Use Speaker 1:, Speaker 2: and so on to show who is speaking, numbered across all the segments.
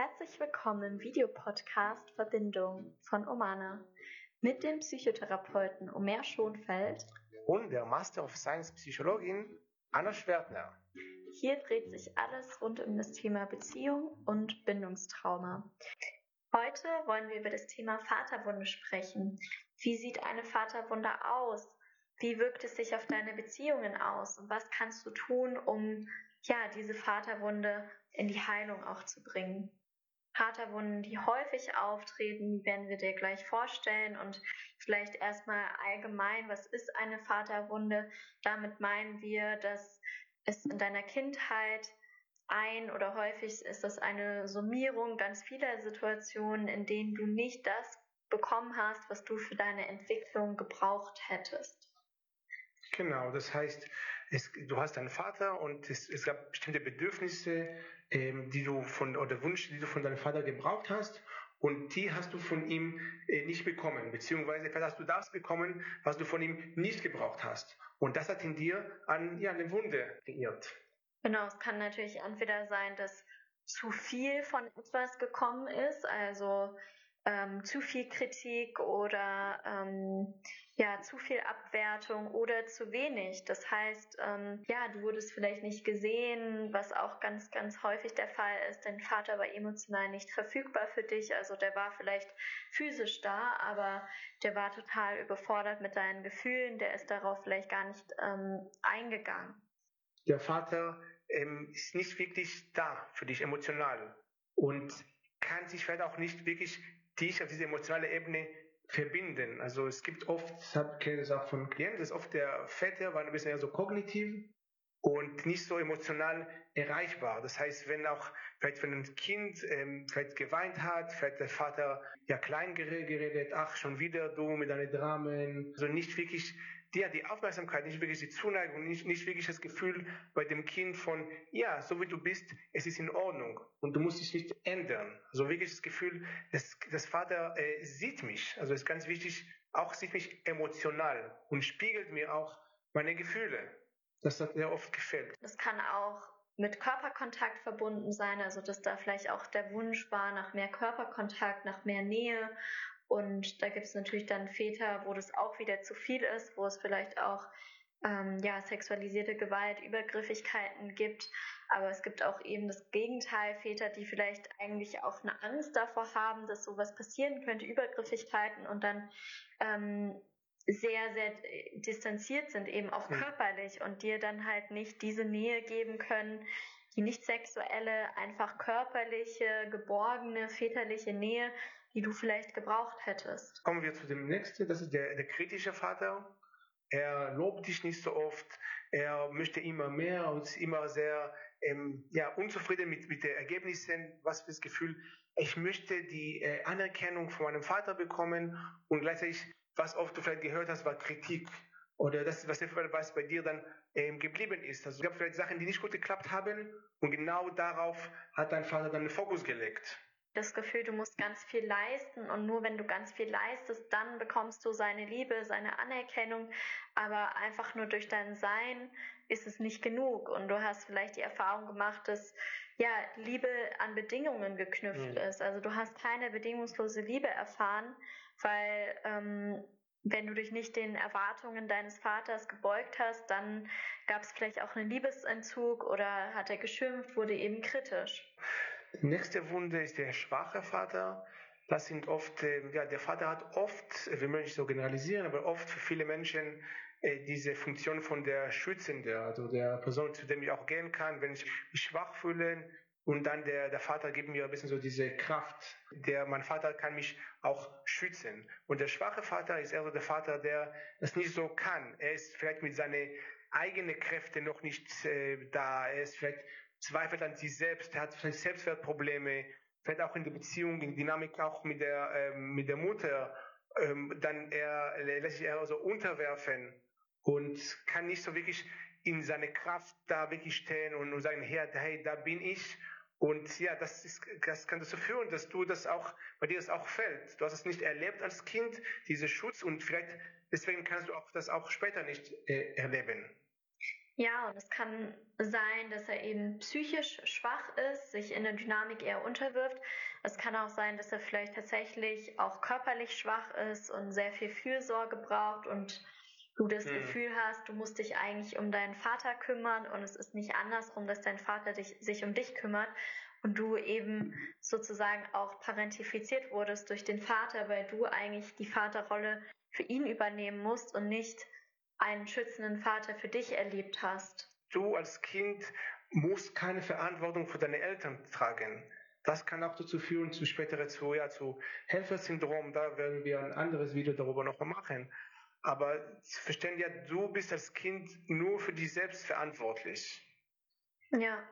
Speaker 1: Herzlich willkommen im Videopodcast Verbindung von Omana mit dem Psychotherapeuten Omer Schonfeld
Speaker 2: und der Master of Science Psychologin Anna Schwertner.
Speaker 1: Hier dreht sich alles rund um das Thema Beziehung und Bindungstrauma. Heute wollen wir über das Thema Vaterwunde sprechen. Wie sieht eine Vaterwunde aus? Wie wirkt es sich auf deine Beziehungen aus? Und was kannst du tun, um ja, diese Vaterwunde in die Heilung auch zu bringen? Vaterwunden, die häufig auftreten, werden wir dir gleich vorstellen und vielleicht erstmal allgemein, was ist eine Vaterwunde? Damit meinen wir, dass es in deiner Kindheit ein oder häufig ist das eine Summierung ganz vieler Situationen, in denen du nicht das bekommen hast, was du für deine Entwicklung gebraucht hättest.
Speaker 2: Genau, das heißt, es, du hast einen Vater und es, es gab bestimmte Bedürfnisse, ähm, die du von oder Wünsche, die du von deinem Vater gebraucht hast und die hast du von ihm äh, nicht bekommen, beziehungsweise vielleicht hast du das bekommen, was du von ihm nicht gebraucht hast. Und das hat in dir an ja, eine Wunde geirrt.
Speaker 1: Genau, es kann natürlich entweder sein, dass zu viel von etwas gekommen ist, also ähm, zu viel Kritik oder ähm, ja zu viel Abwertung oder zu wenig. Das heißt, ähm, ja, du wurdest vielleicht nicht gesehen, was auch ganz, ganz häufig der Fall ist. Dein Vater war emotional nicht verfügbar für dich, also der war vielleicht physisch da, aber der war total überfordert mit deinen Gefühlen, der ist darauf vielleicht gar nicht ähm, eingegangen.
Speaker 2: Der Vater ähm, ist nicht wirklich da für dich emotional und kann sich vielleicht auch nicht wirklich dich auf diese emotionale Ebene verbinden. Also es gibt oft, ich kenne das auch von Klienten, dass oft der Väter war ein bisschen eher so kognitiv und nicht so emotional erreichbar. Das heißt, wenn auch vielleicht wenn ein Kind ähm, vielleicht geweint hat, vielleicht der Vater ja klein geredet, ach schon wieder du mit deinen Dramen, also nicht wirklich dir die Aufmerksamkeit, nicht wirklich die Zuneigung, nicht, nicht wirklich das Gefühl bei dem Kind von, ja, so wie du bist, es ist in Ordnung und du musst dich nicht ändern. Also wirklich das Gefühl, dass das Vater äh, sieht mich, also ist ganz wichtig, auch sieht mich emotional und spiegelt mir auch meine Gefühle. Das hat mir oft gefällt.
Speaker 1: Das kann auch mit Körperkontakt verbunden sein, also dass da vielleicht auch der Wunsch war nach mehr Körperkontakt, nach mehr Nähe und da gibt es natürlich dann Väter, wo das auch wieder zu viel ist, wo es vielleicht auch ähm, ja, sexualisierte Gewalt, Übergriffigkeiten gibt. Aber es gibt auch eben das Gegenteil, Väter, die vielleicht eigentlich auch eine Angst davor haben, dass sowas passieren könnte, Übergriffigkeiten und dann ähm, sehr, sehr distanziert sind, eben auch körperlich und dir dann halt nicht diese Nähe geben können, die nicht sexuelle, einfach körperliche, geborgene, väterliche Nähe, die du vielleicht gebraucht hättest.
Speaker 2: Kommen wir zu dem nächsten, das ist der, der kritische Vater. Er lobt dich nicht so oft, er möchte immer mehr und ist immer sehr ähm, ja, unzufrieden mit, mit den Ergebnissen. Was für das Gefühl, ich möchte die äh, Anerkennung von meinem Vater bekommen und gleichzeitig, was oft du vielleicht gehört hast, war Kritik oder das, was, was bei dir dann ähm, geblieben ist. Also es gab vielleicht Sachen, die nicht gut geklappt haben und genau darauf hat dein Vater dann den Fokus gelegt
Speaker 1: das Gefühl, du musst ganz viel leisten und nur wenn du ganz viel leistest, dann bekommst du seine Liebe, seine Anerkennung, aber einfach nur durch dein Sein ist es nicht genug und du hast vielleicht die Erfahrung gemacht, dass ja Liebe an Bedingungen geknüpft mhm. ist. Also du hast keine bedingungslose Liebe erfahren, weil ähm, wenn du dich nicht den Erwartungen deines Vaters gebeugt hast, dann gab es vielleicht auch einen Liebesentzug oder hat er geschimpft, wurde eben kritisch.
Speaker 2: Nächste Wunde ist der schwache Vater. Das sind oft, äh, ja, der Vater hat oft, wir möchten nicht so generalisieren, aber oft für viele Menschen äh, diese Funktion von der Schützende, also der Person, zu dem ich auch gehen kann, wenn ich mich schwach fühle. Und dann der, der Vater gibt mir ein bisschen so diese Kraft. Der, mein Vater kann mich auch schützen. Und der schwache Vater ist eher so der Vater, der das nicht so kann. Er ist vielleicht mit seinen eigenen Kräften noch nicht äh, da. Er ist vielleicht zweifelt an sich selbst, hat vielleicht Selbstwertprobleme, vielleicht auch in der Beziehung, in Dynamik auch mit der, ähm, mit der Mutter, ähm, dann er, lässt sich eher so unterwerfen und kann nicht so wirklich in seine Kraft da wirklich stehen und, sagen, hey, da bin ich. Und ja, das, ist, das kann dazu führen, dass du das auch, bei dir das auch fällt. Du hast es nicht erlebt als Kind, diese Schutz, und vielleicht deswegen kannst du auch das auch später nicht äh, erleben.
Speaker 1: Ja, und es kann sein, dass er eben psychisch schwach ist, sich in der Dynamik eher unterwirft. Es kann auch sein, dass er vielleicht tatsächlich auch körperlich schwach ist und sehr viel Fürsorge braucht und du das hm. Gefühl hast, du musst dich eigentlich um deinen Vater kümmern und es ist nicht andersrum, dass dein Vater dich, sich um dich kümmert und du eben sozusagen auch parentifiziert wurdest durch den Vater, weil du eigentlich die Vaterrolle für ihn übernehmen musst und nicht einen schützenden Vater für dich erlebt hast.
Speaker 2: Du als Kind musst keine Verantwortung für deine Eltern tragen. Das kann auch dazu führen, zu später zu, ja, zu Helfersyndrom. Da werden wir ein anderes Video darüber noch machen. Aber verstehen ja, du bist als Kind nur für dich selbst verantwortlich.
Speaker 1: Ja.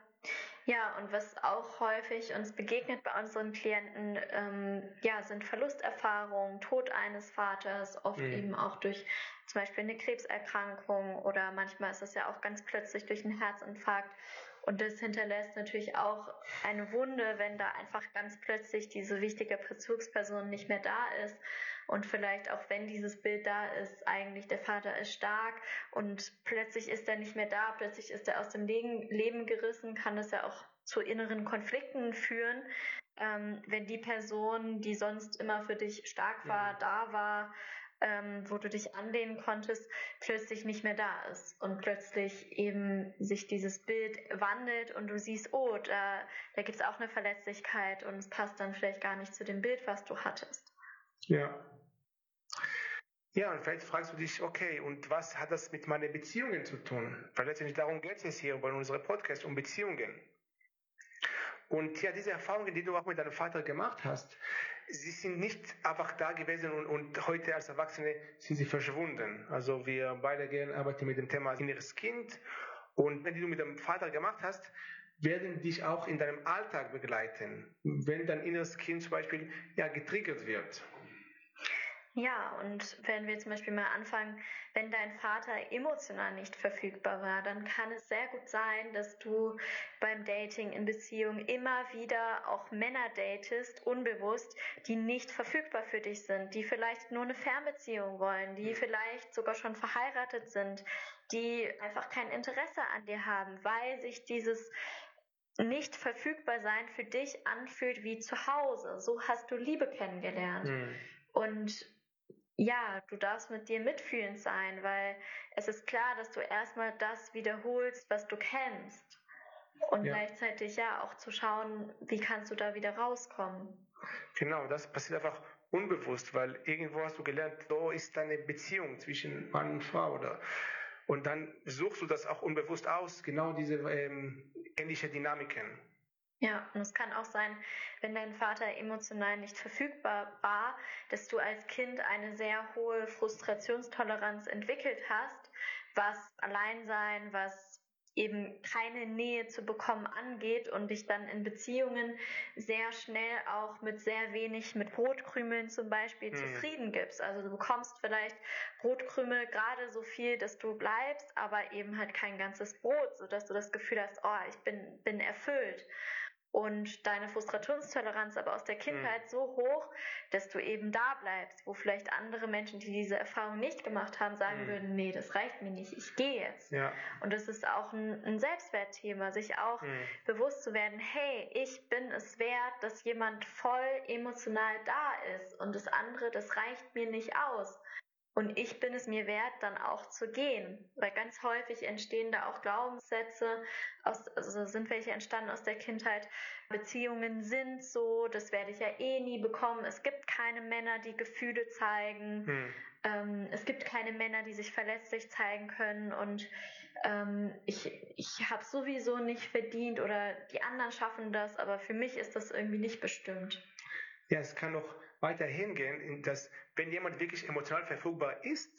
Speaker 1: Ja, und was auch häufig uns begegnet bei unseren Klienten, ähm, ja, sind Verlusterfahrungen, Tod eines Vaters, oft mhm. eben auch durch zum Beispiel eine Krebserkrankung oder manchmal ist es ja auch ganz plötzlich durch einen Herzinfarkt. Und das hinterlässt natürlich auch eine Wunde, wenn da einfach ganz plötzlich diese wichtige Bezugsperson nicht mehr da ist. Und vielleicht auch wenn dieses Bild da ist, eigentlich der Vater ist stark und plötzlich ist er nicht mehr da, plötzlich ist er aus dem Leben gerissen, kann das ja auch zu inneren Konflikten führen, ähm, wenn die Person, die sonst immer für dich stark war, ja. da war, ähm, wo du dich anlehnen konntest, plötzlich nicht mehr da ist und plötzlich eben sich dieses Bild wandelt und du siehst, oh, da, da gibt es auch eine Verletzlichkeit und es passt dann vielleicht gar nicht zu dem Bild, was du hattest.
Speaker 2: Ja. Ja, und vielleicht fragst du dich, okay, und was hat das mit meinen Beziehungen zu tun? Weil letztendlich darum geht es hier bei unserem Podcast, um Beziehungen. Und ja, diese Erfahrungen, die du auch mit deinem Vater gemacht hast, sie sind nicht einfach da gewesen und, und heute als Erwachsene sind sie verschwunden. Also wir beide gehen arbeiten mit dem Thema inneres Kind und wenn du mit dem Vater gemacht hast, werden dich auch in deinem Alltag begleiten, wenn dein inneres Kind zum Beispiel ja getriggert wird.
Speaker 1: Ja, und wenn wir zum Beispiel mal anfangen, wenn dein Vater emotional nicht verfügbar war, dann kann es sehr gut sein, dass du beim Dating in Beziehung immer wieder auch Männer datest, unbewusst, die nicht verfügbar für dich sind, die vielleicht nur eine Fernbeziehung wollen, die vielleicht sogar schon verheiratet sind, die einfach kein Interesse an dir haben, weil sich dieses nicht verfügbar sein für dich anfühlt wie zu Hause. So hast du Liebe kennengelernt. Mhm. Und ja, du darfst mit dir mitfühlend sein, weil es ist klar, dass du erstmal das wiederholst, was du kennst. Und ja. gleichzeitig ja auch zu schauen, wie kannst du da wieder rauskommen.
Speaker 2: Genau, das passiert einfach unbewusst, weil irgendwo hast du gelernt, so ist deine Beziehung zwischen Mann und Frau oder und dann suchst du das auch unbewusst aus, genau diese ähm, ähnliche Dynamiken.
Speaker 1: Ja, und es kann auch sein, wenn dein Vater emotional nicht verfügbar war, dass du als Kind eine sehr hohe Frustrationstoleranz entwickelt hast, was Alleinsein, was eben keine Nähe zu bekommen angeht und dich dann in Beziehungen sehr schnell auch mit sehr wenig, mit Brotkrümeln zum Beispiel hm. zufrieden gibst. Also du bekommst vielleicht Brotkrümel gerade so viel, dass du bleibst, aber eben halt kein ganzes Brot, sodass du das Gefühl hast, oh, ich bin, bin erfüllt und deine Frustrationstoleranz aber aus der Kindheit mhm. so hoch, dass du eben da bleibst, wo vielleicht andere Menschen, die diese Erfahrung nicht gemacht haben, sagen mhm. würden, nee, das reicht mir nicht, ich gehe jetzt. Ja. Und das ist auch ein, ein Selbstwertthema, sich auch mhm. bewusst zu werden, hey, ich bin es wert, dass jemand voll emotional da ist und das andere, das reicht mir nicht aus. Und ich bin es mir wert, dann auch zu gehen. Weil ganz häufig entstehen da auch Glaubenssätze, aus, also sind welche entstanden aus der Kindheit. Beziehungen sind so, das werde ich ja eh nie bekommen. Es gibt keine Männer, die Gefühle zeigen. Hm. Ähm, es gibt keine Männer, die sich verletzlich zeigen können. Und ähm, ich, ich habe sowieso nicht verdient oder die anderen schaffen das, aber für mich ist das irgendwie nicht bestimmt.
Speaker 2: Ja, es kann auch weiter hingehen, dass wenn jemand wirklich emotional verfügbar ist,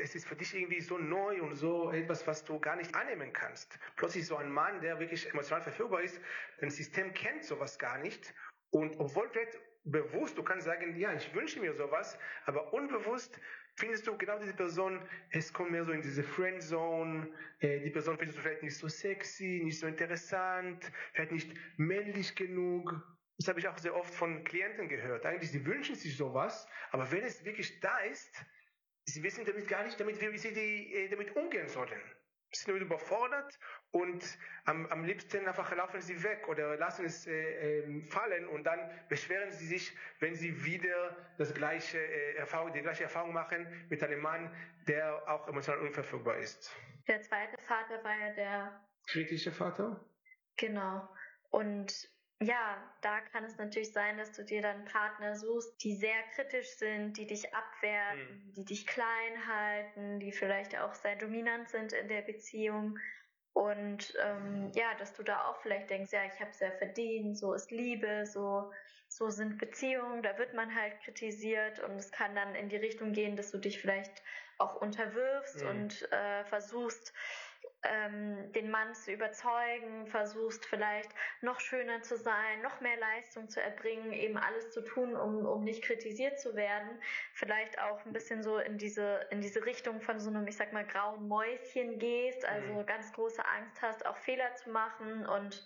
Speaker 2: es ist für dich irgendwie so neu und so etwas, was du gar nicht annehmen kannst. Plötzlich so ein Mann, der wirklich emotional verfügbar ist, dein System kennt sowas gar nicht. Und obwohl vielleicht bewusst, du kannst sagen, ja, ich wünsche mir sowas, aber unbewusst findest du genau diese Person, es kommt mehr so in diese Friendzone, äh, die Person findest du vielleicht nicht so sexy, nicht so interessant, vielleicht nicht männlich genug das habe ich auch sehr oft von Klienten gehört. Eigentlich, sie wünschen sich sowas, aber wenn es wirklich da ist, sie wissen damit gar nicht, damit, wie sie die, äh, damit umgehen sollen. sind überfordert und am, am liebsten einfach laufen sie weg oder lassen es äh, äh, fallen und dann beschweren sie sich, wenn sie wieder das gleiche, äh, Erfahrung, die gleiche Erfahrung machen mit einem Mann, der auch emotional unverfügbar ist.
Speaker 1: Der zweite Vater war ja der
Speaker 2: kritische Vater.
Speaker 1: Genau. Und ja, da kann es natürlich sein, dass du dir dann Partner suchst, die sehr kritisch sind, die dich abwerten, mhm. die dich klein halten, die vielleicht auch sehr dominant sind in der Beziehung. Und ähm, ja, dass du da auch vielleicht denkst, ja, ich habe es ja verdient, so ist Liebe, so, so sind Beziehungen, da wird man halt kritisiert und es kann dann in die Richtung gehen, dass du dich vielleicht auch unterwirfst mhm. und äh, versuchst, ähm, den Mann zu überzeugen, versuchst vielleicht noch schöner zu sein, noch mehr Leistung zu erbringen, eben alles zu tun, um, um nicht kritisiert zu werden. Vielleicht auch ein bisschen so in diese, in diese Richtung von so einem, ich sag mal, grauen Mäuschen gehst, also mhm. ganz große Angst hast, auch Fehler zu machen und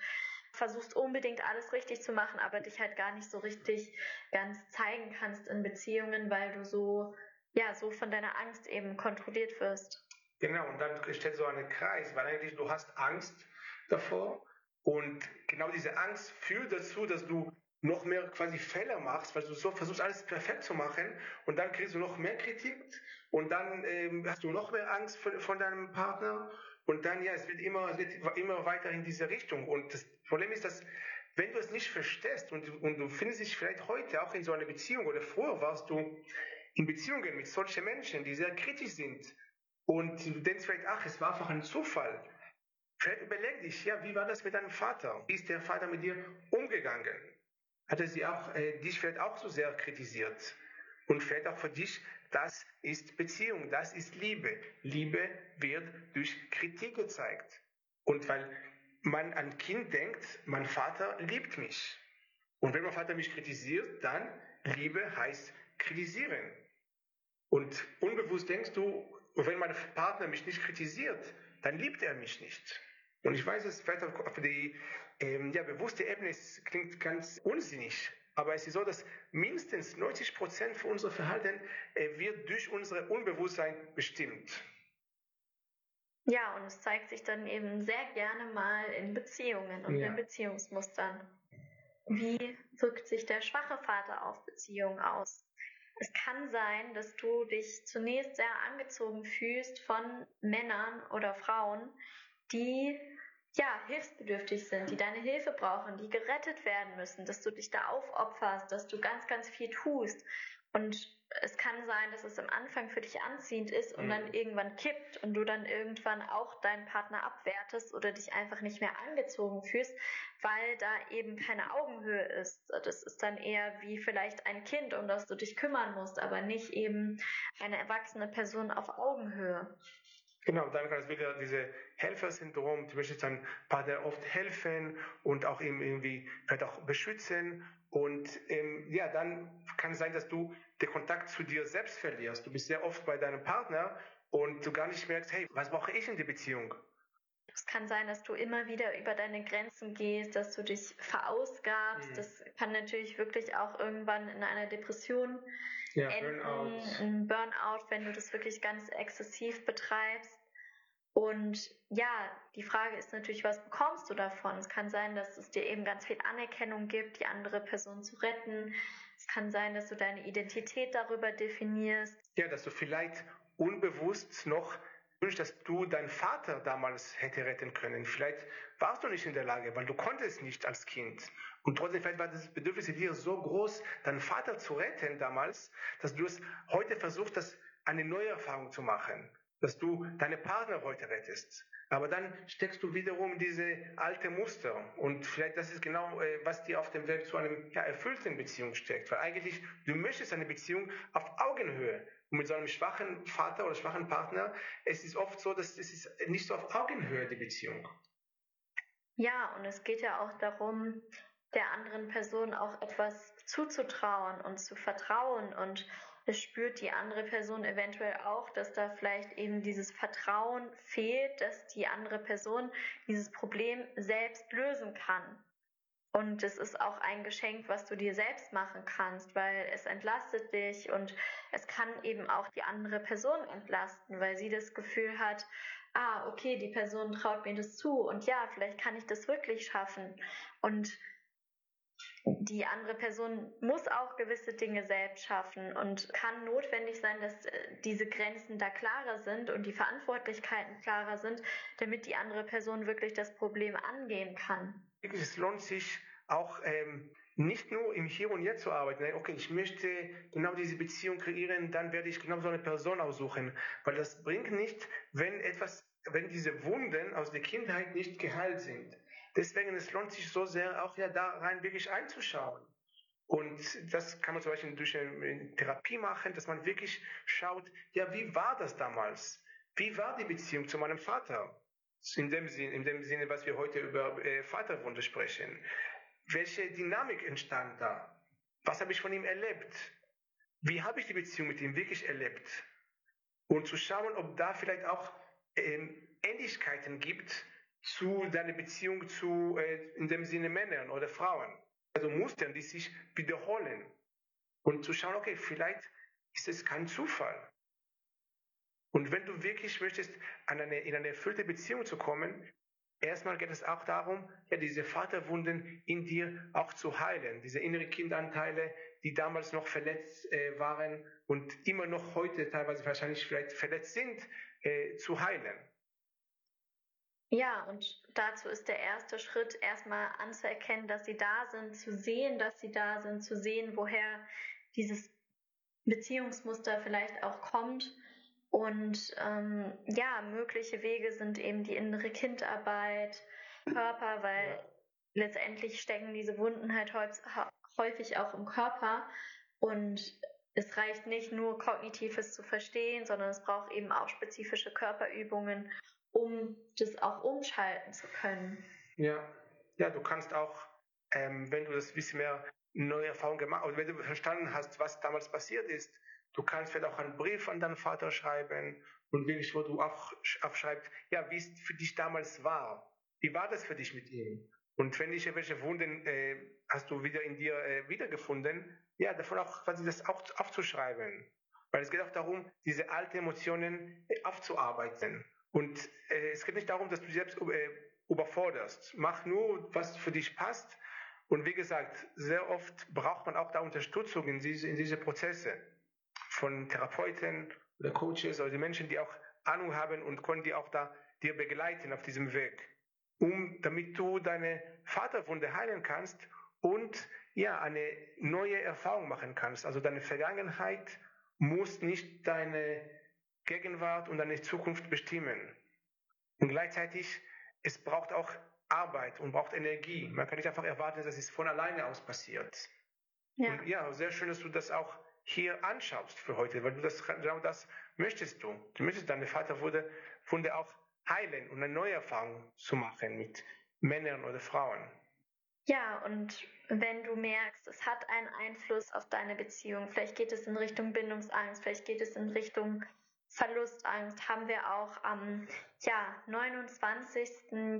Speaker 1: versuchst unbedingt alles richtig zu machen, aber dich halt gar nicht so richtig ganz zeigen kannst in Beziehungen, weil du so, ja, so von deiner Angst eben kontrolliert wirst.
Speaker 2: Genau, und dann steht so ein Kreis, weil eigentlich du hast Angst davor und genau diese Angst führt dazu, dass du noch mehr quasi Fehler machst, weil du so versuchst alles perfekt zu machen und dann kriegst du noch mehr Kritik und dann ähm, hast du noch mehr Angst von, von deinem Partner und dann ja, es wird immer, es wird immer weiter in diese Richtung und das Problem ist, dass wenn du es nicht verstehst und, und du findest dich vielleicht heute auch in so einer Beziehung oder früher warst du in Beziehungen mit solchen Menschen, die sehr kritisch sind, und du denkst vielleicht, ach, es war einfach ein Zufall. Vielleicht überleg dich, ja, wie war das mit deinem Vater? Wie ist der Vater mit dir umgegangen? Hat er sie auch, äh, dich vielleicht auch so sehr kritisiert? Und vielleicht auch für dich, das ist Beziehung, das ist Liebe. Liebe wird durch Kritik gezeigt. Und weil man an Kind denkt, mein Vater liebt mich. Und wenn mein Vater mich kritisiert, dann Liebe heißt kritisieren. Und unbewusst denkst du, und wenn mein Partner mich nicht kritisiert, dann liebt er mich nicht. Und ich weiß, es vielleicht auf die ähm, ja, bewusste Ebene es klingt ganz unsinnig, aber es ist so, dass mindestens 90 Prozent von unserem Verhalten äh, wird durch unser Unbewusstsein bestimmt.
Speaker 1: Ja, und es zeigt sich dann eben sehr gerne mal in Beziehungen und ja. in Beziehungsmustern. Wie wirkt sich der schwache Vater auf Beziehungen aus? Es kann sein, dass du dich zunächst sehr angezogen fühlst von Männern oder Frauen, die ja, hilfsbedürftig sind, die deine Hilfe brauchen, die gerettet werden müssen, dass du dich da aufopferst, dass du ganz, ganz viel tust. Und es kann sein, dass es am Anfang für dich anziehend ist und mhm. dann irgendwann kippt und du dann irgendwann auch deinen Partner abwertest oder dich einfach nicht mehr angezogen fühlst, weil da eben keine Augenhöhe ist. Das ist dann eher wie vielleicht ein Kind, um das du dich kümmern musst, aber nicht eben eine erwachsene Person auf Augenhöhe.
Speaker 2: Genau, dann kann es wieder diese Helfersyndrom, du möchtest deinem Partner oft helfen und auch ihm irgendwie vielleicht auch beschützen und ähm, ja, dann kann es sein, dass du den Kontakt zu dir selbst verlierst. Du bist sehr oft bei deinem Partner und du gar nicht merkst, hey, was brauche ich in der Beziehung?
Speaker 1: Es kann sein, dass du immer wieder über deine Grenzen gehst, dass du dich verausgabst. Mhm. Das kann natürlich wirklich auch irgendwann in einer Depression ja, enden, Burnout. ein Burnout, wenn du das wirklich ganz exzessiv betreibst. Und ja, die Frage ist natürlich, was bekommst du davon? Es kann sein, dass es dir eben ganz viel Anerkennung gibt, die andere Person zu retten. Es kann sein, dass du deine Identität darüber definierst.
Speaker 2: Ja, dass du vielleicht unbewusst noch wünschst, dass du deinen Vater damals hätte retten können. Vielleicht warst du nicht in der Lage, weil du konntest nicht als Kind. Und trotzdem vielleicht war das Bedürfnis in dir so groß, deinen Vater zu retten damals, dass du es heute versuchst, das eine neue Erfahrung zu machen dass du deine Partner heute rettest. Aber dann steckst du wiederum diese alte Muster. Und vielleicht das ist genau, äh, was dir auf dem Weg zu einem ja, erfüllten Beziehung steckt. Weil eigentlich, du möchtest eine Beziehung auf Augenhöhe. Und mit so einem schwachen Vater oder schwachen Partner, es ist oft so, dass es ist nicht so auf Augenhöhe, die Beziehung.
Speaker 1: Ja, und es geht ja auch darum, der anderen Person auch etwas zuzutrauen und zu vertrauen und spürt die andere Person eventuell auch, dass da vielleicht eben dieses Vertrauen fehlt, dass die andere Person dieses Problem selbst lösen kann. Und es ist auch ein Geschenk, was du dir selbst machen kannst, weil es entlastet dich und es kann eben auch die andere Person entlasten, weil sie das Gefühl hat, ah, okay, die Person traut mir das zu und ja, vielleicht kann ich das wirklich schaffen. Und die andere Person muss auch gewisse Dinge selbst schaffen und kann notwendig sein, dass äh, diese Grenzen da klarer sind und die Verantwortlichkeiten klarer sind, damit die andere Person wirklich das Problem angehen kann.
Speaker 2: Es lohnt sich auch ähm, nicht nur im Hier und Jetzt zu arbeiten. Okay, ich möchte genau diese Beziehung kreieren, dann werde ich genau so eine Person aussuchen, weil das bringt nicht, wenn etwas, wenn diese Wunden aus der Kindheit nicht geheilt sind. Deswegen, es lohnt sich so sehr, auch ja da rein wirklich einzuschauen. Und das kann man zum Beispiel durch eine Therapie machen, dass man wirklich schaut, ja, wie war das damals? Wie war die Beziehung zu meinem Vater? In dem Sinne, in dem Sinne was wir heute über äh, Vaterwunde sprechen. Welche Dynamik entstand da? Was habe ich von ihm erlebt? Wie habe ich die Beziehung mit ihm wirklich erlebt? Und zu schauen, ob da vielleicht auch ähm, Ähnlichkeiten gibt zu deiner Beziehung zu, äh, in dem Sinne Männern oder Frauen. Also Mustern, die sich wiederholen. Und zu schauen, okay, vielleicht ist es kein Zufall. Und wenn du wirklich möchtest, an eine, in eine erfüllte Beziehung zu kommen, erstmal geht es auch darum, ja, diese Vaterwunden in dir auch zu heilen. Diese innere Kindanteile, die damals noch verletzt äh, waren und immer noch heute teilweise wahrscheinlich vielleicht verletzt sind, äh, zu heilen.
Speaker 1: Ja, und dazu ist der erste Schritt erstmal anzuerkennen, dass sie da sind, zu sehen, dass sie da sind, zu sehen, woher dieses Beziehungsmuster vielleicht auch kommt. Und ähm, ja, mögliche Wege sind eben die innere Kindarbeit, Körper, weil ja. letztendlich stecken diese Wunden halt häufig auch im Körper. Und es reicht nicht nur kognitives zu verstehen, sondern es braucht eben auch spezifische Körperübungen um das auch umschalten zu können.
Speaker 2: Ja, ja, du kannst auch, ähm, wenn du das bisschen mehr neue Erfahrungen gemacht hast, wenn du verstanden hast, was damals passiert ist, du kannst vielleicht auch einen Brief an deinen Vater schreiben und wirklich, wo du aufschreibst, ja, wie es für dich damals war. Wie war das für dich mit ihm? Und wenn nicht, welche Wunden äh, hast du wieder in dir äh, wiedergefunden, ja, davon auch quasi das auch aufzuschreiben. Weil es geht auch darum, diese alten Emotionen äh, aufzuarbeiten. Und äh, es geht nicht darum, dass du selbst äh, überforderst. Mach nur, was für dich passt. Und wie gesagt, sehr oft braucht man auch da Unterstützung in diese, in diese Prozesse von Therapeuten oder Coaches oder die Menschen, die auch Ahnung haben und können die auch da dir begleiten auf diesem Weg, um damit du deine Vaterwunde heilen kannst und ja eine neue Erfahrung machen kannst. Also deine Vergangenheit muss nicht deine Gegenwart und deine Zukunft bestimmen. Und gleichzeitig, es braucht auch Arbeit und braucht Energie. Man kann nicht einfach erwarten, dass es von alleine aus passiert. Ja. Und ja, sehr schön, dass du das auch hier anschaust für heute, weil du das, genau das möchtest du. Du möchtest deine Vaterwunde Wunde auch heilen und eine neue Erfahrung zu machen mit Männern oder Frauen.
Speaker 1: Ja, und wenn du merkst, es hat einen Einfluss auf deine Beziehung, vielleicht geht es in Richtung Bindungsangst, vielleicht geht es in Richtung Verlustangst haben wir auch am ja, 29.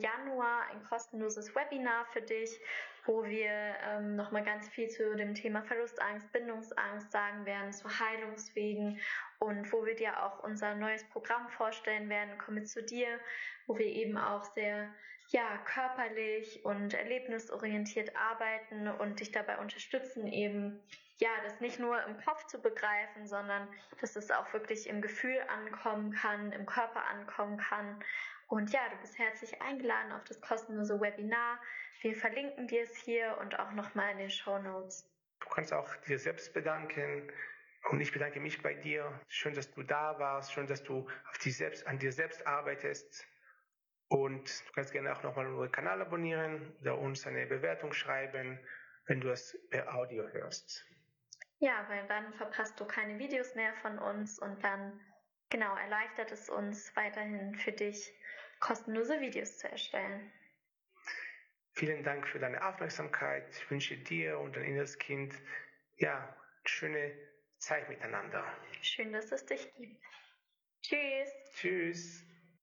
Speaker 1: Januar ein kostenloses Webinar für dich, wo wir ähm, nochmal ganz viel zu dem Thema Verlustangst, Bindungsangst sagen werden, zu Heilungswegen und wo wir dir auch unser neues Programm vorstellen werden, komme zu dir, wo wir eben auch sehr ja, körperlich und erlebnisorientiert arbeiten und dich dabei unterstützen, eben ja, das nicht nur im Kopf zu begreifen, sondern dass es auch wirklich im Gefühl ankommen kann, im Körper ankommen kann. Und ja, du bist herzlich eingeladen auf das kostenlose Webinar. Wir verlinken dir es hier und auch nochmal in den Show Notes.
Speaker 2: Du kannst auch dir selbst bedanken. Und ich bedanke mich bei dir. Schön, dass du da warst. Schön, dass du auf dich selbst, an dir selbst arbeitest. Und du kannst gerne auch nochmal unseren Kanal abonnieren oder uns eine Bewertung schreiben, wenn du es per Audio hörst.
Speaker 1: Ja, weil dann verpasst du keine Videos mehr von uns und dann genau erleichtert es uns weiterhin für dich kostenlose Videos zu erstellen.
Speaker 2: Vielen Dank für deine Aufmerksamkeit. Ich wünsche dir und dein inneres Kind ja schöne Zeit miteinander.
Speaker 1: Schön, dass es dich gibt. Tschüss.
Speaker 2: Tschüss.